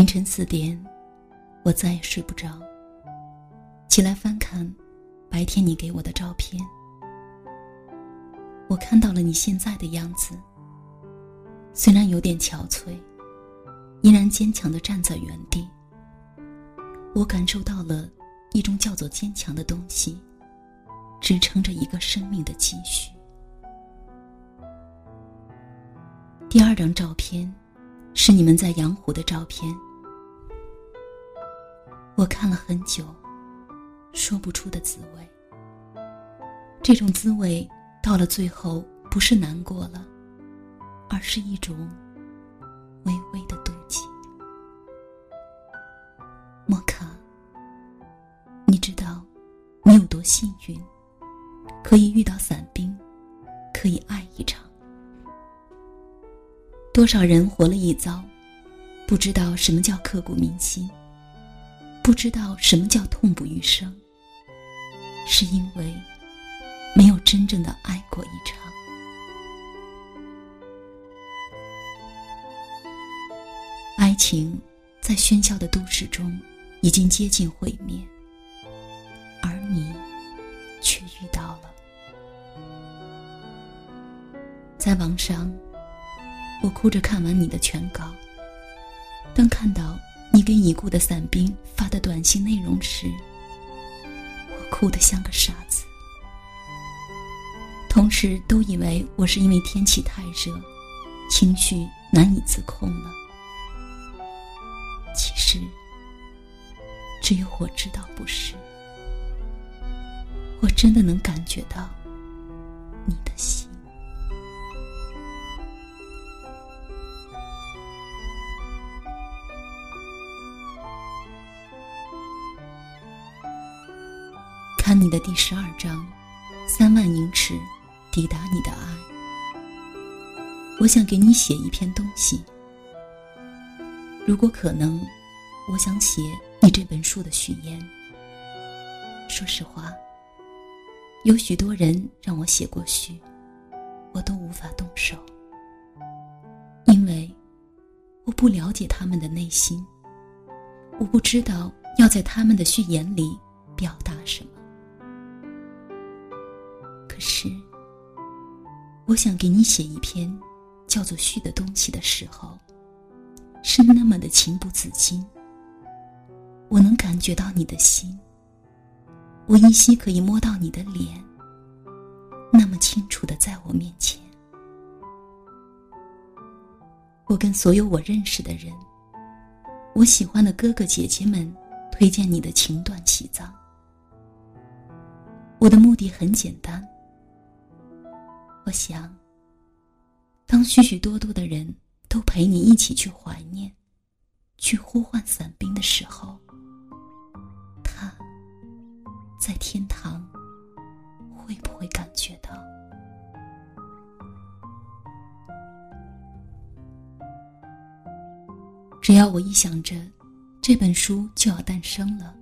凌晨四点，我再也睡不着。起来翻看白天你给我的照片，我看到了你现在的样子。虽然有点憔悴，依然坚强的站在原地。我感受到了一种叫做坚强的东西，支撑着一个生命的继续。第二张照片，是你们在阳湖的照片。我看了很久。说不出的滋味。这种滋味到了最后，不是难过了，而是一种微微的妒忌。莫卡，你知道你有多幸运，可以遇到伞兵，可以爱一场。多少人活了一遭，不知道什么叫刻骨铭心。不知道什么叫痛不欲生，是因为没有真正的爱过一场。爱情在喧嚣的都市中已经接近毁灭，而你却遇到了。在网上，我哭着看完你的全稿，当看到。你给已故的伞兵发的短信内容时，我哭得像个傻子。同事都以为我是因为天气太热，情绪难以自控了。其实，只有我知道不是。我真的能感觉到你的心。你的第十二章，三万英尺，抵达你的爱。我想给你写一篇东西。如果可能，我想写你这本书的序言。说实话，有许多人让我写过序，我都无法动手，因为我不了解他们的内心，我不知道要在他们的序言里表达什么。是，我想给你写一篇叫做序的东西的时候，是那么的情不自禁。我能感觉到你的心，我依稀可以摸到你的脸，那么清楚的在我面前。我跟所有我认识的人，我喜欢的哥哥姐姐们，推荐你的情断喜藏。我的目的很简单。我想，当许许多多的人都陪你一起去怀念、去呼唤伞兵的时候，他在天堂会不会感觉到？只要我一想着这本书就要诞生了，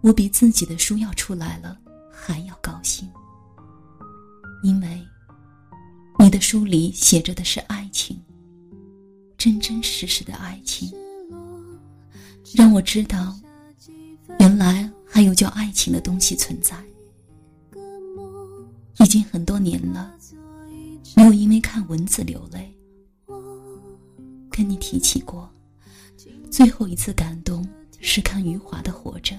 我比自己的书要出来了还要高兴，因为。书里写着的是爱情，真真实实的爱情，让我知道，原来还有叫爱情的东西存在。已经很多年了，没有因为看文字流泪。跟你提起过，最后一次感动是看余华的《活着》。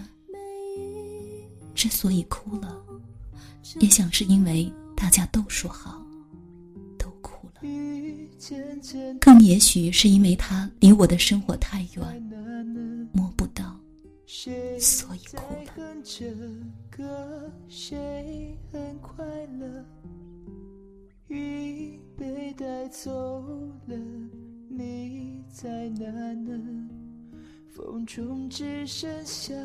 之所以哭了，也想是因为大家都说好。更也许是因为他离我的生活太远，摸不到，所以哭了。一被带走了，你在哪呢风中只剩下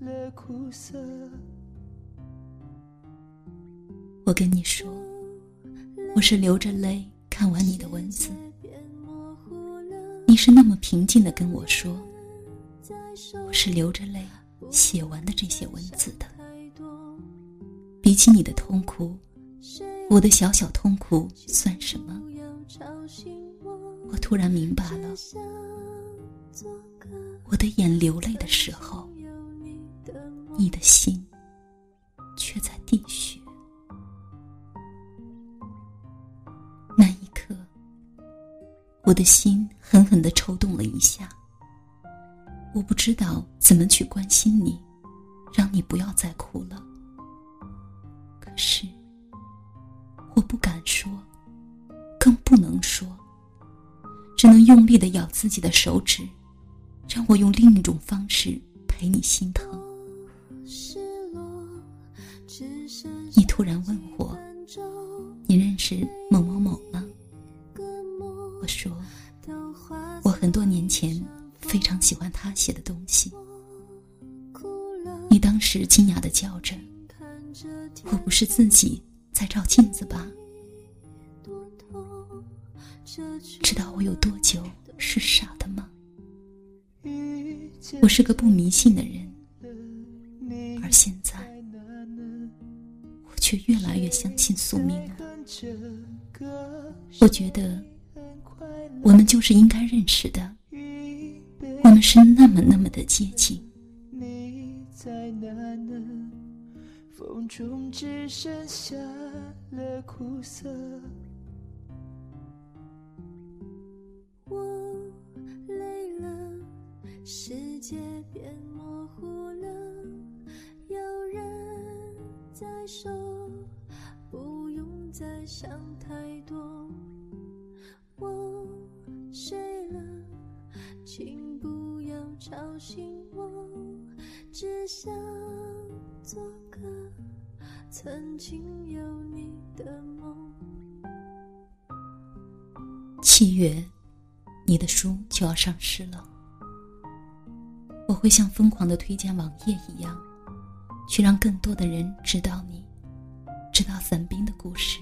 了苦涩。我跟你说，我是流着泪。看完你的文字，你是那么平静的跟我说：“我是流着泪写完的这些文字的。”比起你的痛苦，我的小小痛苦算什么？我突然明白了，我的眼流泪的时候，你的心却在滴血。我的心狠狠的抽动了一下。我不知道怎么去关心你，让你不要再哭了。可是，我不敢说，更不能说，只能用力的咬自己的手指，让我用另一种方式陪你心疼。你突然问我，你认识喜欢他写的东西。你当时惊讶的叫着：“我不是自己在照镜子吧？”知道我有多久是傻的吗？我是个不迷信的人，而现在我却越来越相信宿命了。我觉得我们就是应该认识的。我们是那么那么的接近。你在哪呢？风中只剩下了苦涩。我累了，世界变模糊了。有人在说，不用再想太多。我睡了，请。吵醒我，只想做个曾经有你的梦。七月，你的书就要上市了，我会像疯狂的推荐网页一样，去让更多的人知道你，知道伞兵的故事。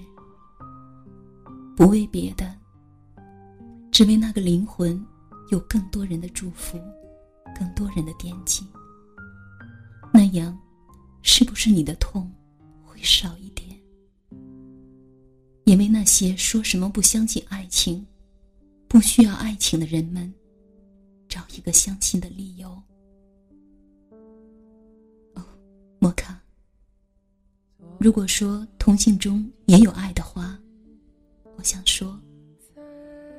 不为别的，只为那个灵魂有更多人的祝福。更多人的惦记，那样，是不是你的痛会少一点？也为那些说什么不相信爱情、不需要爱情的人们，找一个相信的理由。哦，摩卡，如果说同性中也有爱的话，我想说，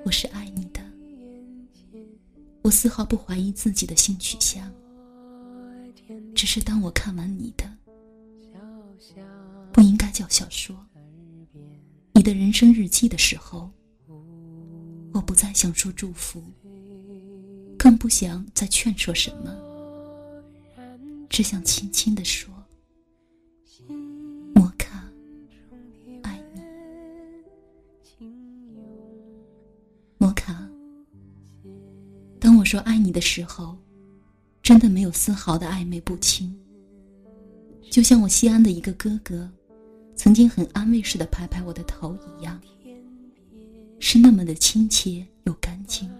我是爱你。我丝毫不怀疑自己的性取向，只是当我看完你的，不应该叫小说，你的人生日记的时候，我不再想说祝福，更不想再劝说什么，只想轻轻的说。说爱你的时候，真的没有丝毫的暧昧不清。就像我西安的一个哥哥，曾经很安慰似的拍拍我的头一样，是那么的亲切又干净，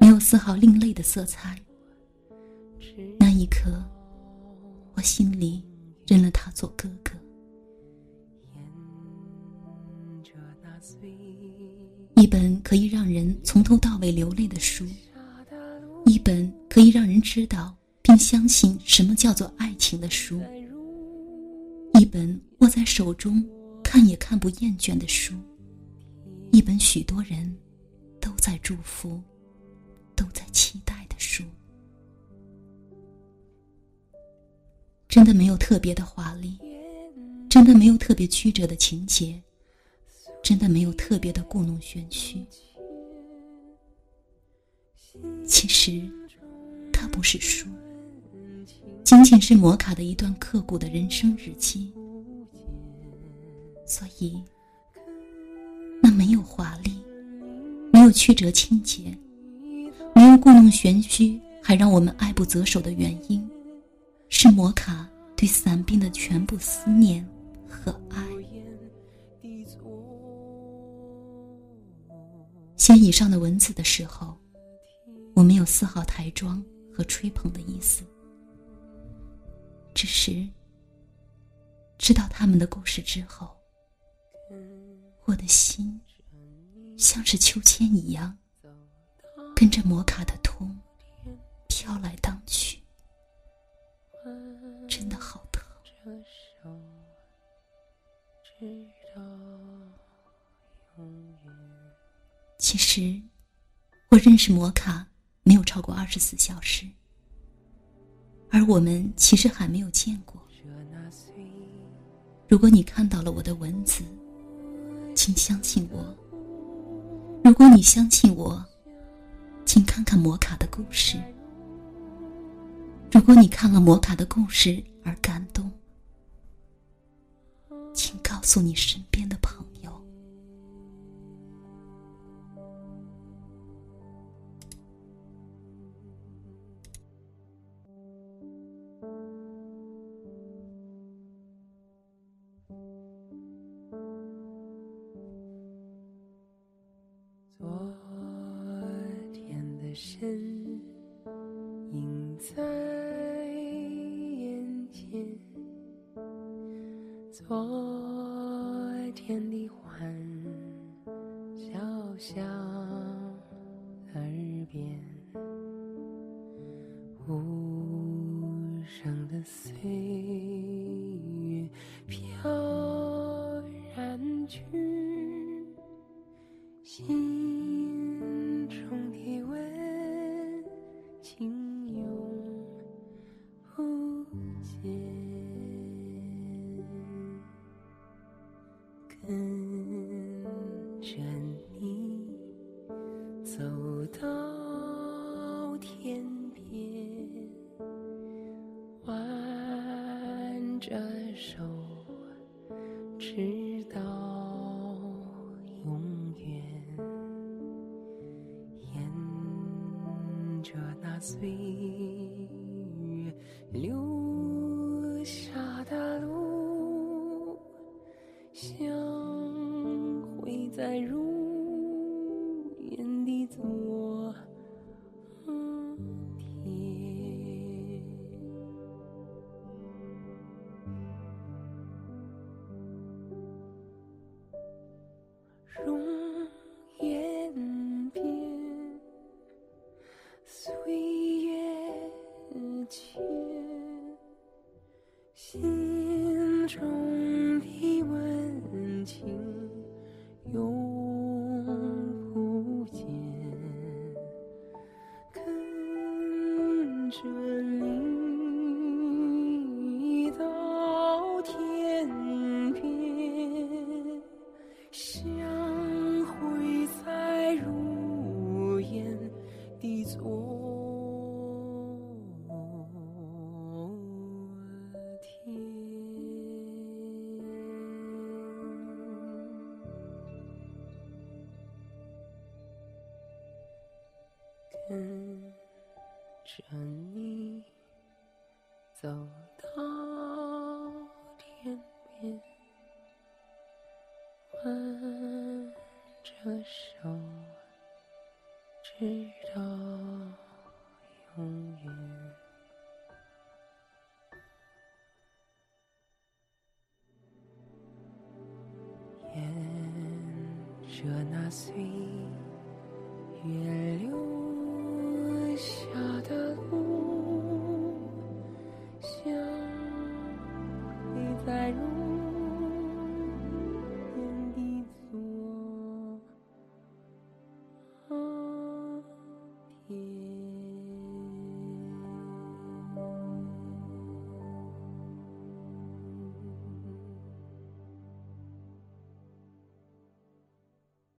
没有丝毫另类的色彩。那一刻，我心里认了他做哥哥。一本可以让人从头到尾流泪的书。一本可以让人知道并相信什么叫做爱情的书，一本握在手中看也看不厌倦的书，一本许多人都在祝福、都在期待的书。真的没有特别的华丽，真的没有特别曲折的情节，真的没有特别的故弄玄虚。其实，它不是书，仅仅是摩卡的一段刻骨的人生日记。所以，那没有华丽，没有曲折情节，没有故弄玄虚，还让我们爱不择手的原因，是摩卡对伞兵的全部思念和爱。写以上的文字的时候。我没有丝毫抬妆和吹捧的意思，只是知道他们的故事之后，我的心像是秋千一样，跟着摩卡的痛飘来荡去，真的好疼。其实，我认识摩卡超过二十四小时，而我们其实还没有见过。如果你看到了我的文字，请相信我；如果你相信我，请看看摩卡的故事。如果你看了摩卡的故事而感动，请告诉你身边的朋友。身影在眼前昨天的欢笑响耳边，无声的岁月飘然去，心岁月留下的路，相会在如烟的昨。跟着你走。